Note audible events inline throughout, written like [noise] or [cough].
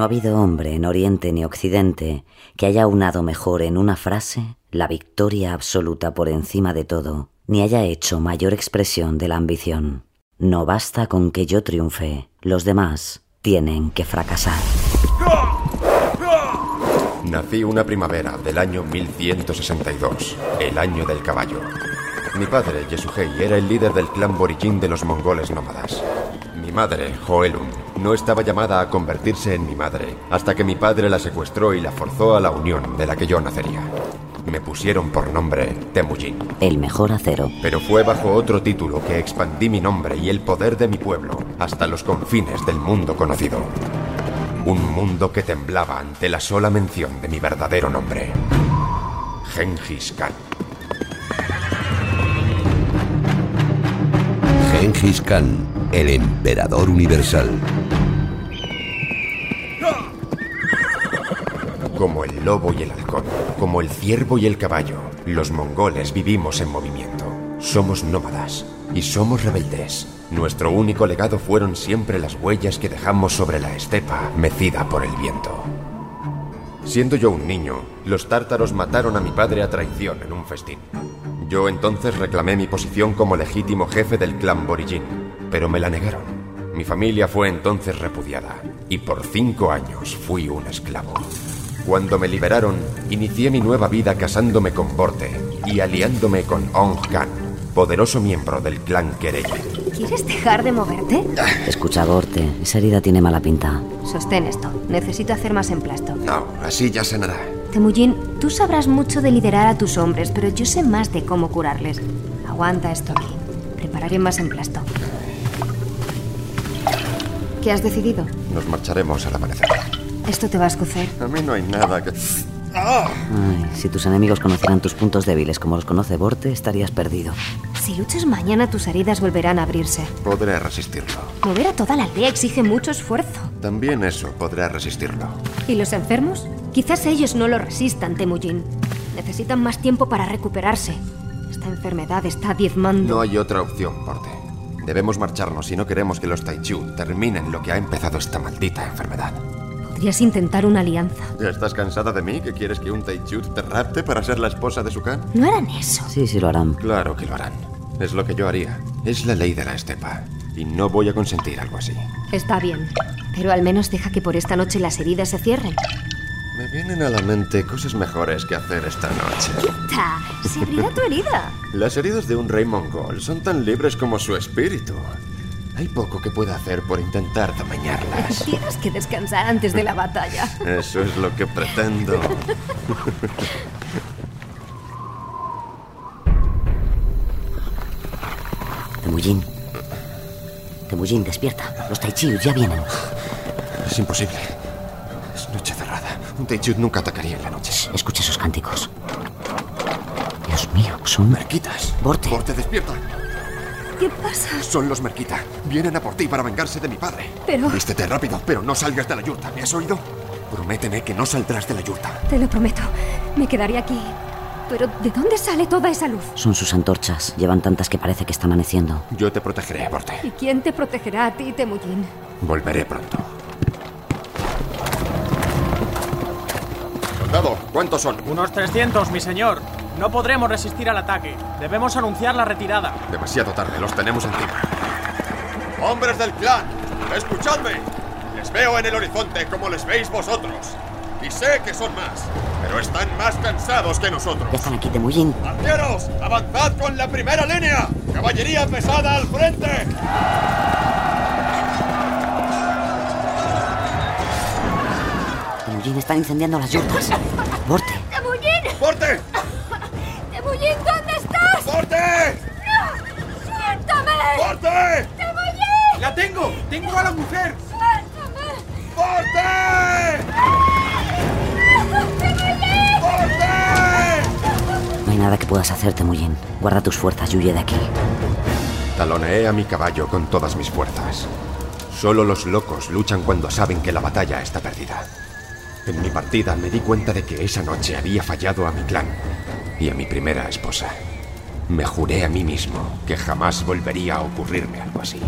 No ha habido hombre en Oriente ni Occidente que haya unado mejor en una frase la victoria absoluta por encima de todo, ni haya hecho mayor expresión de la ambición. No basta con que yo triunfe, los demás tienen que fracasar. Nací una primavera del año 1162, el año del caballo. Mi padre, Yesuhei, era el líder del clan Borijin de los mongoles nómadas. Mi madre, Joelum, no estaba llamada a convertirse en mi madre hasta que mi padre la secuestró y la forzó a la unión de la que yo nacería. Me pusieron por nombre Temujin. El mejor acero. Pero fue bajo otro título que expandí mi nombre y el poder de mi pueblo hasta los confines del mundo conocido. Un mundo que temblaba ante la sola mención de mi verdadero nombre. Genghis Khan. Genghis Khan, el emperador universal. Como el lobo y el halcón, como el ciervo y el caballo, los mongoles vivimos en movimiento. Somos nómadas y somos rebeldes. Nuestro único legado fueron siempre las huellas que dejamos sobre la estepa mecida por el viento. Siendo yo un niño, los tártaros mataron a mi padre a traición en un festín. Yo entonces reclamé mi posición como legítimo jefe del clan Borijin, pero me la negaron. Mi familia fue entonces repudiada y por cinco años fui un esclavo. Cuando me liberaron, inicié mi nueva vida casándome con Borte y aliándome con Ong Khan, poderoso miembro del clan Kereyi. ¿Quieres dejar de moverte? Escucha, Borte, esa herida tiene mala pinta. Sostén esto. Necesito hacer más emplasto. No, así ya sanará. Temujin, tú sabrás mucho de liderar a tus hombres, pero yo sé más de cómo curarles. Aguanta esto aquí. Prepararé más emplasto. ¿Qué has decidido? Nos marcharemos al amanecer. Esto te va a escocer. A mí no hay nada que... Ay, si tus enemigos conocieran tus puntos débiles como los conoce Borte, estarías perdido. Si luchas mañana, tus heridas volverán a abrirse. Podré resistirlo. Mover a toda la aldea exige mucho esfuerzo. También eso podré resistirlo. ¿Y los enfermos? Quizás ellos no lo resistan, Temujin. Necesitan más tiempo para recuperarse. Esta enfermedad está diezmando. No hay otra opción, Porte. Debemos marcharnos si no queremos que los Taichu terminen lo que ha empezado esta maldita enfermedad. Podrías intentar una alianza. ¿Ya estás cansada de mí? ¿Que quieres que un Taichu te rapte para ser la esposa de su Khan? No harán eso. Sí, sí lo harán. Claro que lo harán. Es lo que yo haría. Es la ley de la estepa. Y no voy a consentir algo así. Está bien. Pero al menos deja que por esta noche las heridas se cierren. Me vienen a la mente cosas mejores que hacer esta noche. ¡Ta! Se abrirá tu herida. [laughs] Las heridas de un rey mongol son tan libres como su espíritu. Hay poco que pueda hacer por intentar tamañarlas. [laughs] Tienes que descansar antes de la batalla. Eso es lo que pretendo. [laughs] Temujin. Temujin, despierta. Los Taichius ya vienen. Es imposible. Es noche cerrada. Un Taichut nunca atacaría en la noche. Escucha esos cánticos. Dios mío, son... Merquitas. Borte. Borte, despierta. ¿Qué pasa? Son los Merquita. Vienen a por ti para vengarse de mi padre. Pero- Vístete rápido, pero no salgas de la yurta. ¿Me has oído? Prométeme que no saldrás de la yurta. Te lo prometo. Me quedaré aquí. Pero ¿de dónde sale toda esa luz? Son sus antorchas. Llevan tantas que parece que está amaneciendo. Yo te protegeré, Borte. ¿Y quién te protegerá a ti, Temujin? Volveré pronto. Soldado, ¿cuántos son? Unos 300, mi señor. No podremos resistir al ataque. Debemos anunciar la retirada. Demasiado tarde, los tenemos encima. ¡Hombres del clan! ¡Escuchadme! Les veo en el horizonte como les veis vosotros. Y sé que son más, pero están más cansados que nosotros. Ya están aquí, Temujin. ¡Arqueros! ¡Avanzad con la primera línea! ¡Caballería pesada al frente! Temujin están incendiando las yurtas. Borte. ¡Temujin! ¡Porte! ¡Temujin, ¿dónde estás? ¡Porte! ¡No! ¡Suéltame! ¡Porte! ¡Temujin! ¡La tengo! ¡Tengo a la mujer! ¡Suéltame! ¡Porte! Nada que puedas hacer, Temujin. Guarda tus fuerzas y huye de aquí. Taloneé a mi caballo con todas mis fuerzas. Solo los locos luchan cuando saben que la batalla está perdida. En mi partida me di cuenta de que esa noche había fallado a mi clan y a mi primera esposa. Me juré a mí mismo que jamás volvería a ocurrirme algo así.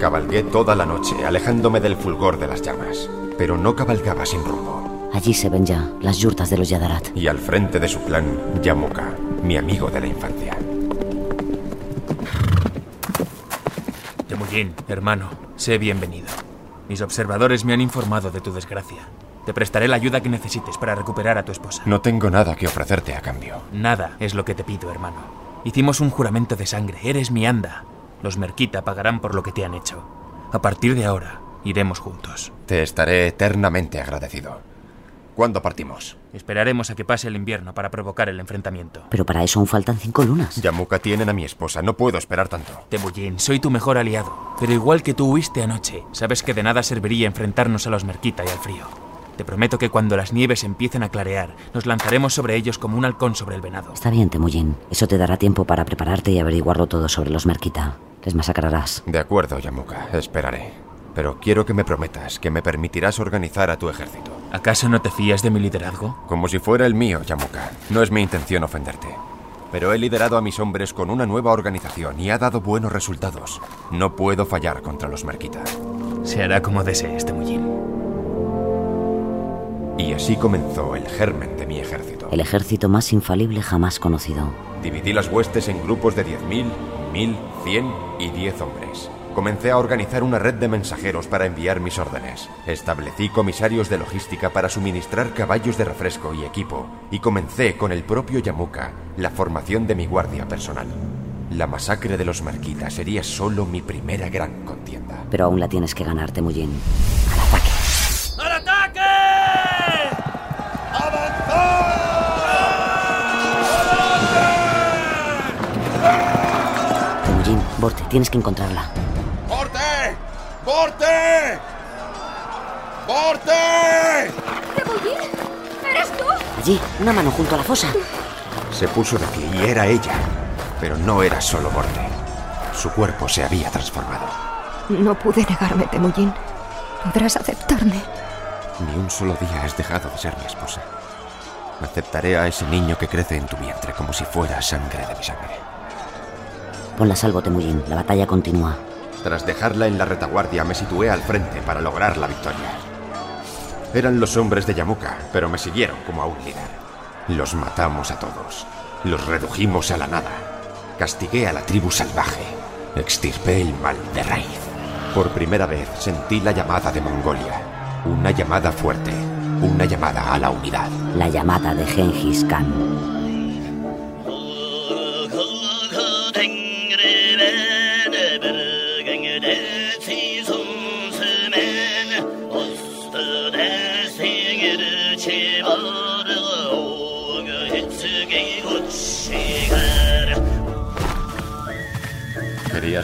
Cabalgué toda la noche, alejándome del fulgor de las llamas, pero no cabalgaba sin rumbo. Allí se ven ya las yurtas de los Yadarat. Y al frente de su clan, Yamuka, mi amigo de la infancia. Temujin, hermano, sé bienvenido. Mis observadores me han informado de tu desgracia. Te prestaré la ayuda que necesites para recuperar a tu esposa. No tengo nada que ofrecerte a cambio. Nada es lo que te pido, hermano. Hicimos un juramento de sangre. Eres mi anda. Los Merquita pagarán por lo que te han hecho. A partir de ahora, iremos juntos. Te estaré eternamente agradecido. ¿Cuándo partimos? Esperaremos a que pase el invierno para provocar el enfrentamiento. Pero para eso aún faltan cinco lunas. Yamuka tienen a mi esposa. No puedo esperar tanto. Temujin, soy tu mejor aliado. Pero igual que tú huiste anoche, sabes que de nada serviría enfrentarnos a los Merquita y al frío. Te prometo que cuando las nieves empiecen a clarear, nos lanzaremos sobre ellos como un halcón sobre el venado. Está bien, Temujin. Eso te dará tiempo para prepararte y averiguarlo todo sobre los Merquita. Les masacrarás. De acuerdo, Yamuka. Esperaré. Pero quiero que me prometas que me permitirás organizar a tu ejército. ¿Acaso no te fías de mi liderazgo? Como si fuera el mío, Yamuka. No es mi intención ofenderte. Pero he liderado a mis hombres con una nueva organización y ha dado buenos resultados. No puedo fallar contra los Merquita. Se hará como desees, Temujin. Y así comenzó el germen de mi ejército. El ejército más infalible jamás conocido. Dividí las huestes en grupos de 10.000, 1.000, 100 y 10 hombres. Comencé a organizar una red de mensajeros para enviar mis órdenes. Establecí comisarios de logística para suministrar caballos de refresco y equipo. Y comencé con el propio Yamuka la formación de mi guardia personal. La masacre de los Merquitas sería solo mi primera gran contienda. Pero aún la tienes que ganar, Temujin. Al ataque. ¡Al ataque! Temujin, Borte, tienes que encontrarla. ¡Porte! ¿Temujin? ¿Eres tú? Allí, una mano junto a la fosa. Se puso de pie y era ella. Pero no era solo Borte. Su cuerpo se había transformado. No pude negarme, Temujin. Podrás aceptarme. Ni un solo día has dejado de ser mi esposa. Aceptaré a ese niño que crece en tu vientre como si fuera sangre de mi sangre. Ponla a salvo, Temujin. La batalla continúa. Tras dejarla en la retaguardia, me situé al frente para lograr la victoria. Eran los hombres de Yamuka, pero me siguieron como a un líder. Los matamos a todos. Los redujimos a la nada. Castigué a la tribu salvaje. Extirpé el mal de raíz. Por primera vez sentí la llamada de Mongolia. Una llamada fuerte. Una llamada a la unidad. La llamada de Genghis Khan.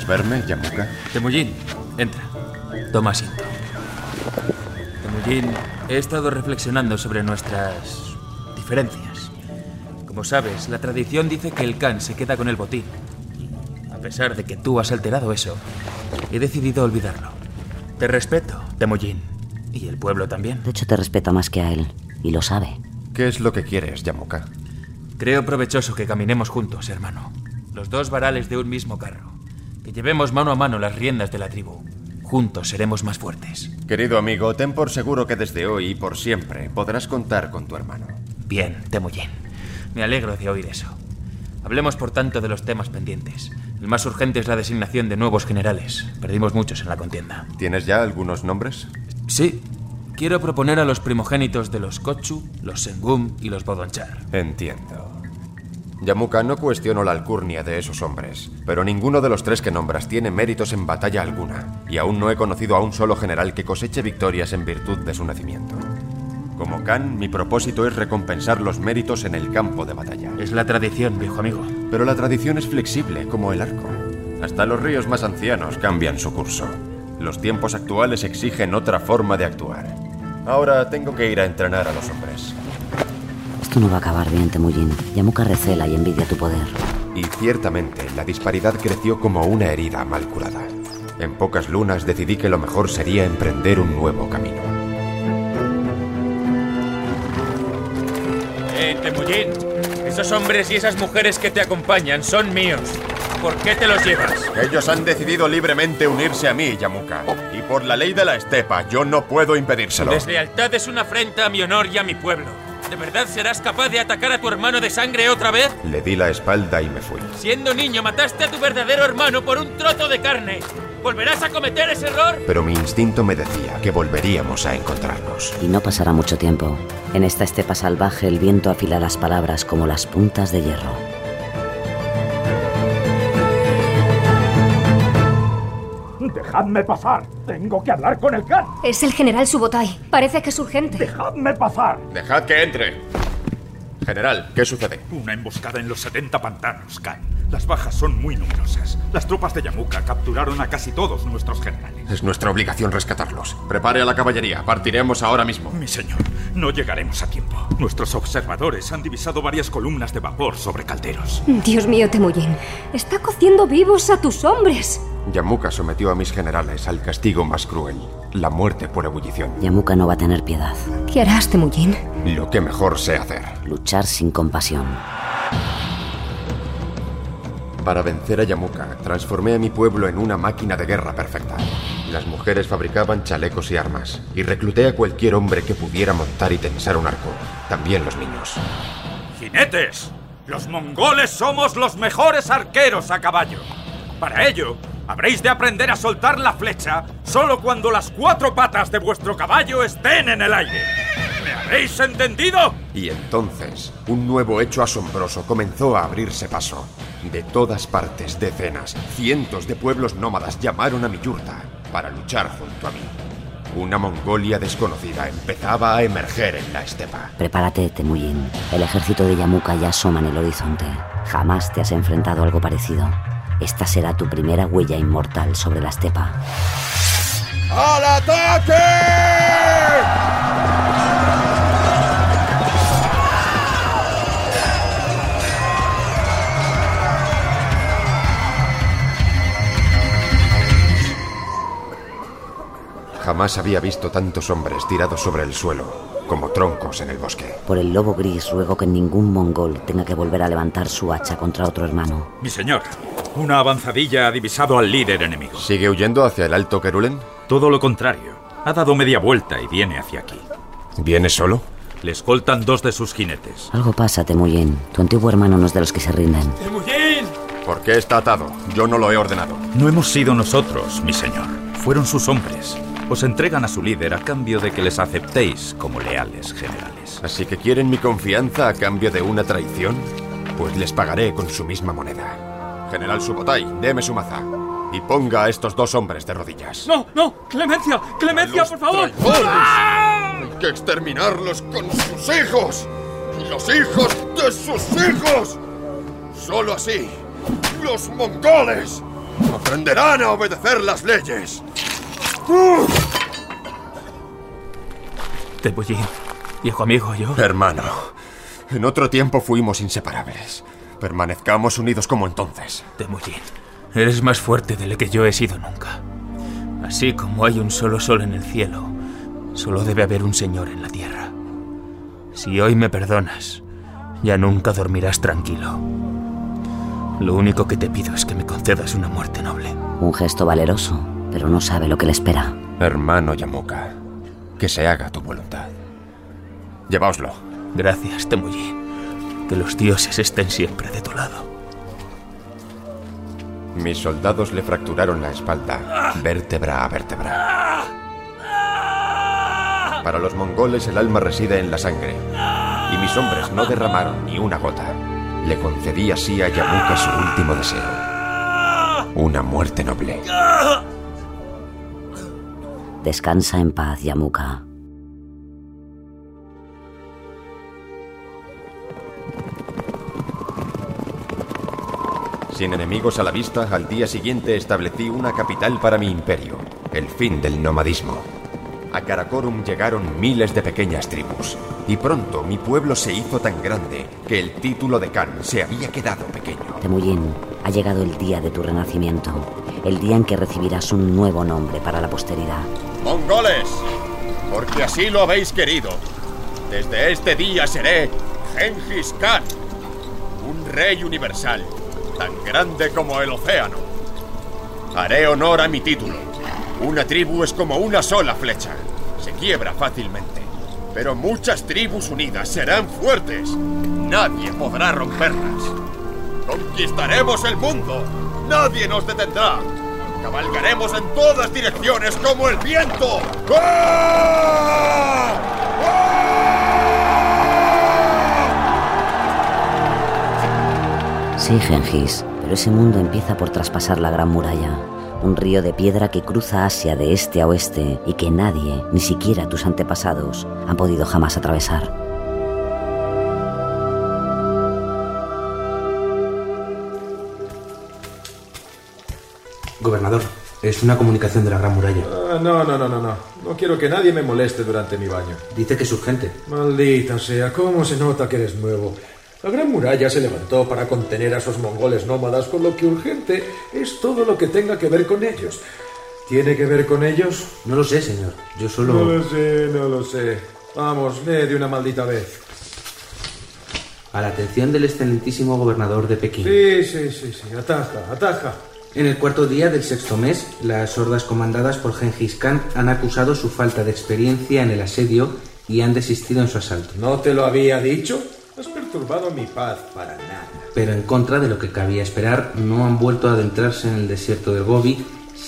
¿Querías verme, Yamuka? Temujin, entra. Toma asiento. Temujin, he estado reflexionando sobre nuestras diferencias. Como sabes, la tradición dice que el Khan se queda con el botín. A pesar de que tú has alterado eso, he decidido olvidarlo. Te respeto, Temujin. Y el pueblo también. De hecho, te respeta más que a él. Y lo sabe. ¿Qué es lo que quieres, Yamuka? Creo provechoso que caminemos juntos, hermano. Los dos varales de un mismo carro. Que llevemos mano a mano las riendas de la tribu. Juntos seremos más fuertes. Querido amigo, ten por seguro que desde hoy y por siempre podrás contar con tu hermano. Bien, Temujin. Me alegro de oír eso. Hablemos por tanto de los temas pendientes. El más urgente es la designación de nuevos generales. Perdimos muchos en la contienda. ¿Tienes ya algunos nombres? Sí. Quiero proponer a los primogénitos de los Kochu, los Sengum y los Bodonchar. Entiendo. Yamuka, no cuestiono la alcurnia de esos hombres, pero ninguno de los tres que nombras tiene méritos en batalla alguna, y aún no he conocido a un solo general que coseche victorias en virtud de su nacimiento. Como Khan, mi propósito es recompensar los méritos en el campo de batalla. Es la tradición, viejo amigo. Pero la tradición es flexible, como el arco. Hasta los ríos más ancianos cambian su curso. Los tiempos actuales exigen otra forma de actuar. Ahora tengo que ir a entrenar a los hombres. Esto no va a acabar bien, Temujin. Yamuka recela y envidia tu poder. Y ciertamente, la disparidad creció como una herida mal curada. En pocas lunas decidí que lo mejor sería emprender un nuevo camino. Eh, Temujin, esos hombres y esas mujeres que te acompañan son míos. ¿Por qué te los llevas? Ellos han decidido libremente unirse a mí, Yamuka. Y por la ley de la estepa, yo no puedo impedírselo. Deslealtad es una afrenta a mi honor y a mi pueblo. ¿De verdad serás capaz de atacar a tu hermano de sangre otra vez? Le di la espalda y me fui. Siendo niño mataste a tu verdadero hermano por un trozo de carne. ¿Volverás a cometer ese error? Pero mi instinto me decía que volveríamos a encontrarnos. Y no pasará mucho tiempo. En esta estepa salvaje el viento afila las palabras como las puntas de hierro. Dejadme pasar. Tengo que hablar con el Khan. Es el general Subotai. Parece que es urgente. Dejadme pasar. Dejad que entre. General, ¿qué sucede? Una emboscada en los 70 pantanos, Khan. Las bajas son muy numerosas. Las tropas de Yamuka capturaron a casi todos nuestros generales. Es nuestra obligación rescatarlos. Prepare a la caballería. Partiremos ahora mismo. Mi señor, no llegaremos a tiempo. Nuestros observadores han divisado varias columnas de vapor sobre calderos. Dios mío, Temujin. Está cociendo vivos a tus hombres. Yamuka sometió a mis generales al castigo más cruel, la muerte por ebullición. Yamuka no va a tener piedad. ¿Qué harás, Temujin? Lo que mejor sé hacer. Luchar sin compasión. Para vencer a Yamuka, transformé a mi pueblo en una máquina de guerra perfecta. Las mujeres fabricaban chalecos y armas, y recluté a cualquier hombre que pudiera montar y tensar un arco, también los niños. ¡Jinetes! Los mongoles somos los mejores arqueros a caballo. Para ello, habréis de aprender a soltar la flecha solo cuando las cuatro patas de vuestro caballo estén en el aire. ¿Me habéis entendido? Y entonces, un nuevo hecho asombroso comenzó a abrirse paso. De todas partes, decenas, cientos de pueblos nómadas llamaron a mi yurta para luchar junto a mí. Una Mongolia desconocida empezaba a emerger en la estepa. Prepárate, Temujin. El ejército de Yamuka ya asoma en el horizonte. Jamás te has enfrentado a algo parecido. Esta será tu primera huella inmortal sobre la estepa. ¡Al ataque! Jamás había visto tantos hombres tirados sobre el suelo, como troncos en el bosque. Por el lobo gris ruego que ningún mongol tenga que volver a levantar su hacha contra otro hermano. Mi señor, una avanzadilla ha divisado al líder enemigo. ¿Sigue huyendo hacia el Alto Kerulen? Todo lo contrario. Ha dado media vuelta y viene hacia aquí. ¿Viene solo? Le escoltan dos de sus jinetes. Algo pasa, Temujin. Tu antiguo hermano no es de los que se rinden. ¡Temujin! ¿Por qué está atado? Yo no lo he ordenado. No hemos sido nosotros, mi señor. Fueron sus hombres. Os entregan a su líder a cambio de que les aceptéis como leales generales. ¿Así que quieren mi confianza a cambio de una traición? Pues les pagaré con su misma moneda. General Subotai, deme su maza. Y ponga a estos dos hombres de rodillas. ¡No, no! ¡Clemencia! ¡Clemencia, ¡Los por favor! ¡Ah! Hay que exterminarlos con sus hijos. Y los hijos de sus hijos. Solo así, los mongoles aprenderán a obedecer las leyes. Temujin, viejo amigo, yo... Hermano, en otro tiempo fuimos inseparables. Permanezcamos unidos como entonces. Temujin, eres más fuerte de lo que yo he sido nunca. Así como hay un solo sol en el cielo, solo debe haber un Señor en la tierra. Si hoy me perdonas, ya nunca dormirás tranquilo. Lo único que te pido es que me concedas una muerte noble. Un gesto valeroso, pero no sabe lo que le espera. Hermano Yamuka, que se haga tu voluntad. Llevaoslo. Gracias, Temujin. Que los dioses estén siempre de tu lado. Mis soldados le fracturaron la espalda, vértebra a vértebra. Para los mongoles el alma reside en la sangre, y mis hombres no derramaron ni una gota. Le concedí así a Yamuka su último deseo. Una muerte noble. Descansa en paz, Yamuka. Sin enemigos a la vista, al día siguiente establecí una capital para mi imperio, el fin del nomadismo. A Karakorum llegaron miles de pequeñas tribus, y pronto mi pueblo se hizo tan grande que el título de Khan se había quedado pequeño. Temujin, ha llegado el día de tu renacimiento, el día en que recibirás un nuevo nombre para la posteridad. ¡Mongoles! Porque así lo habéis querido. Desde este día seré Genghis Khan, un rey universal, tan grande como el océano. Haré honor a mi título. Una tribu es como una sola flecha. Se quiebra fácilmente. Pero muchas tribus unidas serán fuertes. Nadie podrá romperlas. Conquistaremos el mundo. Nadie nos detendrá. Cabalgaremos en todas direcciones como el viento. ¡Ah! Sí, Gengis, pero ese mundo empieza por traspasar la Gran Muralla, un río de piedra que cruza Asia de este a oeste y que nadie, ni siquiera tus antepasados, han podido jamás atravesar. Gobernador, es una comunicación de la Gran Muralla. Ah, no, no, no, no, no. No quiero que nadie me moleste durante mi baño. Dice que es urgente. Maldita sea, ¿cómo se nota que eres nuevo? La Gran Muralla se levantó para contener a esos mongoles nómadas, con lo que urgente es todo lo que tenga que ver con ellos. ¿Tiene que ver con ellos? No lo sé, señor. Yo solo... No lo sé, no lo sé. Vamos, lee de una maldita vez. A la atención del excelentísimo gobernador de Pekín. Sí, sí, sí, sí. Ataja, ataja. En el cuarto día del sexto mes, las hordas comandadas por Genghis Khan han acusado su falta de experiencia en el asedio y han desistido en su asalto. ¿No te lo había dicho? Has perturbado mi paz para nada. Pero en contra de lo que cabía esperar, no han vuelto a adentrarse en el desierto del Gobi,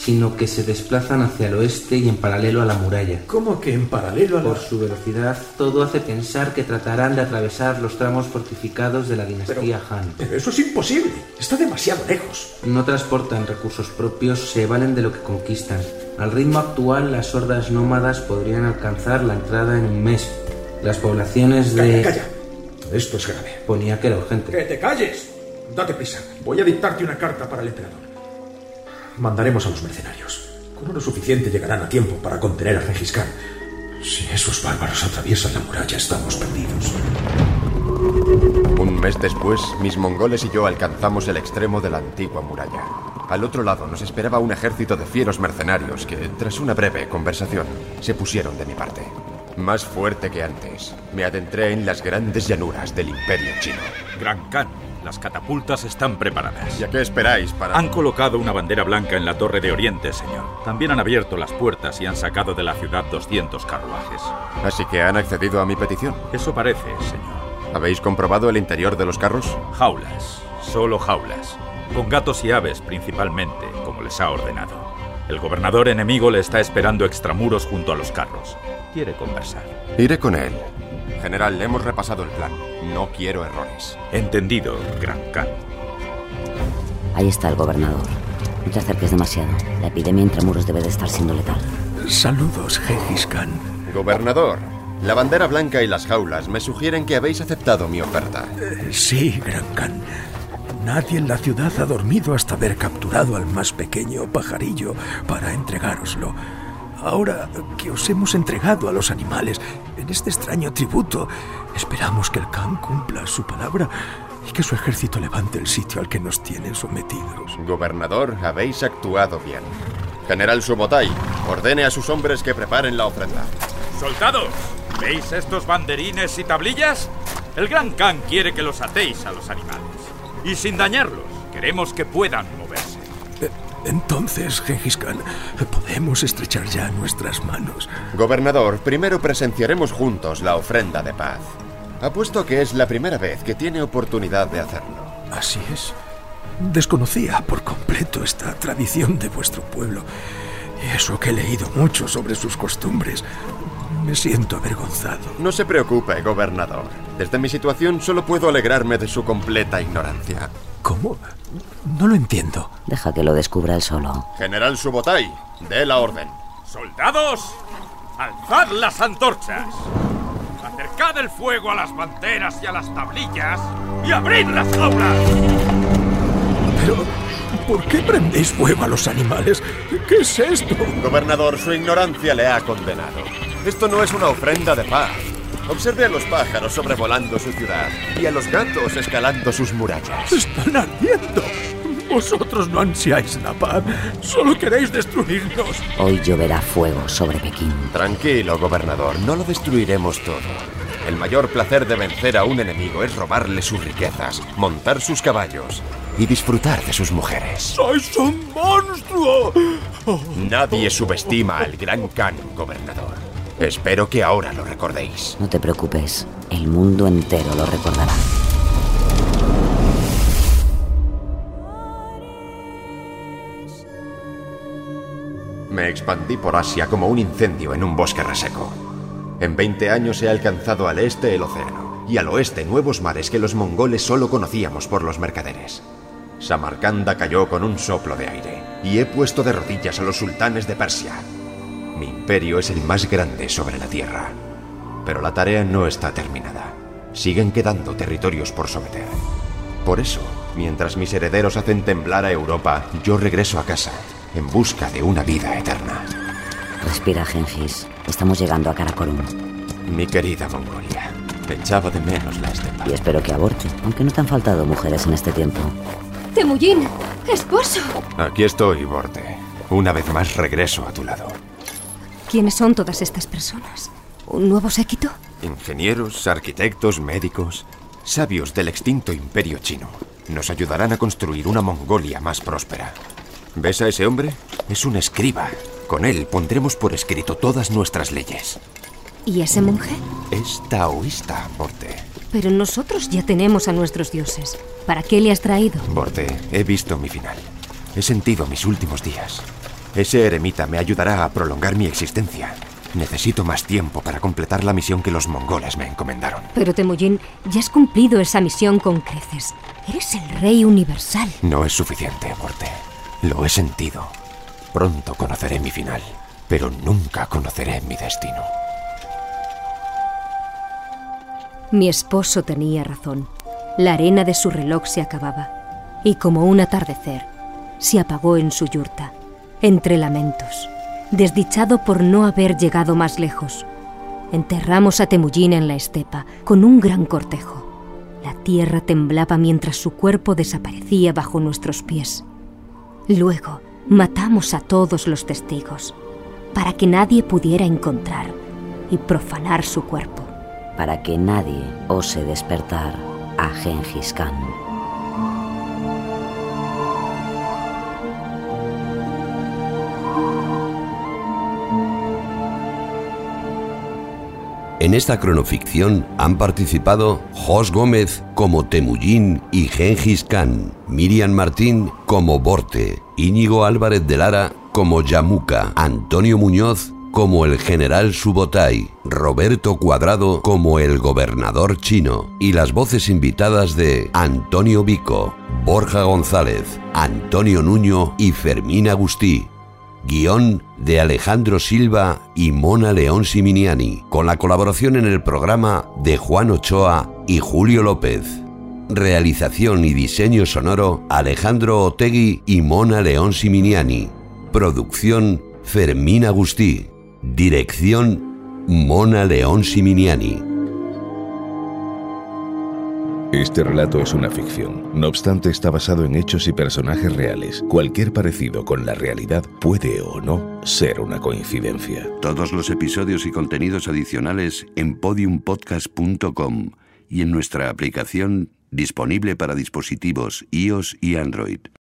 sino que se desplazan hacia el oeste y en paralelo a la muralla. ¿Cómo que en paralelo a la... Por su velocidad, todo hace pensar que tratarán de atravesar los tramos fortificados de la dinastía Han. Pero eso es imposible. Está demasiado lejos. No transportan recursos propios, se valen de lo que conquistan. Al ritmo actual, las hordas nómadas podrían alcanzar la entrada en un mes. Las poblaciones de... Calla, calla. Esto es grave. Ponía que era urgente. ¡Que te calles! Date prisa. Voy a dictarte una carta para el emperador. Mandaremos a los mercenarios. Con oro suficiente llegarán a tiempo para contener a Gengis Khan. Si esos bárbaros atraviesan la muralla, estamos perdidos. Un mes después, mis mongoles y yo alcanzamos el extremo de la antigua muralla. Al otro lado nos esperaba un ejército de fieros mercenarios que, tras una breve conversación, se pusieron de mi parte. Más fuerte que antes, me adentré en las grandes llanuras del imperio chino. Gran Khan, las catapultas están preparadas. ¿Y a qué esperáis para...? Han colocado una bandera blanca en la torre de Oriente, señor. También han abierto las puertas y han sacado de la ciudad 200 carruajes. Así que han accedido a mi petición. Eso parece, señor. ¿Habéis comprobado el interior de los carros? Jaulas, solo jaulas. Con gatos y aves principalmente, como les ha ordenado. El gobernador enemigo le está esperando extramuros junto a los carros. Quiere conversar. Iré con él. General, hemos repasado el plan. No quiero errores. Entendido, Gran Khan. Ahí está el gobernador. No te acerques demasiado. La epidemia entre muros debe de estar siendo letal. Saludos, Gengis Khan. Gobernador, la bandera blanca y las jaulas me sugieren que habéis aceptado mi oferta. Eh, sí, Gran Khan. Nadie en la ciudad ha dormido hasta haber capturado al más pequeño pajarillo para entregároslo. Ahora que os hemos entregado a los animales en este extraño tributo, esperamos que el Khan cumpla su palabra y que su ejército levante el sitio al que nos tienen sometidos. Gobernador, habéis actuado bien. General Subotai, ordene a sus hombres que preparen la ofrenda. ¡Soldados! ¿Veis estos banderines y tablillas? El Gran Khan quiere que los atéis a los animales. Y sin dañarlos, queremos que puedan moverse. Entonces, Gengis Khan, podemos estrechar ya nuestras manos. Gobernador, primero presenciaremos juntos la ofrenda de paz. Apuesto que es la primera vez que tiene oportunidad de hacerlo. Así es. Desconocía por completo esta tradición de vuestro pueblo. Y eso que he leído mucho sobre sus costumbres. Me siento avergonzado. No se preocupe, gobernador. Desde mi situación solo puedo alegrarme de su completa ignorancia. ¿Cómo? No lo entiendo. Deja que lo descubra él solo. General Subotay, dé la orden. ¡Soldados! ¡Alzad las antorchas! Acercad el fuego a las banderas y a las tablillas y abrid las jaulas. Pero, ¿por qué prendéis fuego a los animales? ¿Qué es esto? Gobernador, su ignorancia le ha condenado. Esto no es una ofrenda de paz. Observe a los pájaros sobrevolando su ciudad y a los gatos escalando sus murallas. Están ardiendo. Vosotros no ansiáis la paz, solo queréis destruirnos. Hoy lloverá fuego sobre Pekín. Tranquilo, gobernador, no lo destruiremos todo. El mayor placer de vencer a un enemigo es robarle sus riquezas, montar sus caballos y disfrutar de sus mujeres. ¡Sois un monstruo! Nadie subestima al gran Khan, gobernador. Espero que ahora lo recordéis. No te preocupes, el mundo entero lo recordará. Me expandí por Asia como un incendio en un bosque reseco. En 20 años he alcanzado al este el océano y al oeste nuevos mares que los mongoles solo conocíamos por los mercaderes. Samarcanda cayó con un soplo de aire y he puesto de rodillas a los sultanes de Persia. Mi imperio es el más grande sobre la tierra. Pero la tarea no está terminada. Siguen quedando territorios por someter. Por eso, mientras mis herederos hacen temblar a Europa, yo regreso a casa en busca de una vida eterna. Respira, Gengis. Estamos llegando a Karakorum. Mi querida Mongolia, echaba de menos la estepa. Y espero que aborte, aunque no te han faltado mujeres en este tiempo. Temujin, esposo. Aquí estoy, Borte. Una vez más regreso a tu lado. ¿Quiénes son todas estas personas? ¿Un nuevo séquito? Ingenieros, arquitectos, médicos, sabios del extinto imperio chino. Nos ayudarán a construir una Mongolia más próspera. ¿Ves a ese hombre? Es un escriba. Con él pondremos por escrito todas nuestras leyes. ¿Y ese monje? Es taoísta, Borte. Pero nosotros ya tenemos a nuestros dioses. ¿Para qué le has traído? Borte, he visto mi final. He sentido mis últimos días. Ese eremita me ayudará a prolongar mi existencia. Necesito más tiempo para completar la misión que los mongoles me encomendaron. Pero Temujin, ya has cumplido esa misión con creces. Eres el rey universal. No es suficiente, Borte. Lo he sentido. Pronto conoceré mi final, pero nunca conoceré mi destino. Mi esposo tenía razón. La arena de su reloj se acababa y como un atardecer, se apagó en su yurta, entre lamentos, desdichado por no haber llegado más lejos. Enterramos a Temujin en la estepa con un gran cortejo. La tierra temblaba mientras su cuerpo desaparecía bajo nuestros pies. Luego matamos a todos los testigos para que nadie pudiera encontrar y profanar su cuerpo. Para que nadie ose despertar a Gengis Khan. En esta cronoficción han participado Jos Gómez como Temujin y Gengis Khan, Miriam Martín como Borte, Íñigo Álvarez de Lara como Yamuka, Antonio Muñoz como el general Subotay, Roberto Cuadrado como el gobernador chino y las voces invitadas de Antonio Vico, Borja González, Antonio Nuño y Fermín Agustí. Guión de Alejandro Silva y Mona León Siminiani, con la colaboración en el programa de Juan Ochoa y Julio López. Realización y diseño sonoro Alejandro Otegui y Mona León Siminiani. Producción Fermín Agustí. Dirección Mona León Siminiani. Este relato es una ficción, no obstante está basado en hechos y personajes reales. Cualquier parecido con la realidad puede o no ser una coincidencia. Todos los episodios y contenidos adicionales en podiumpodcast.com y en nuestra aplicación disponible para dispositivos iOS y Android.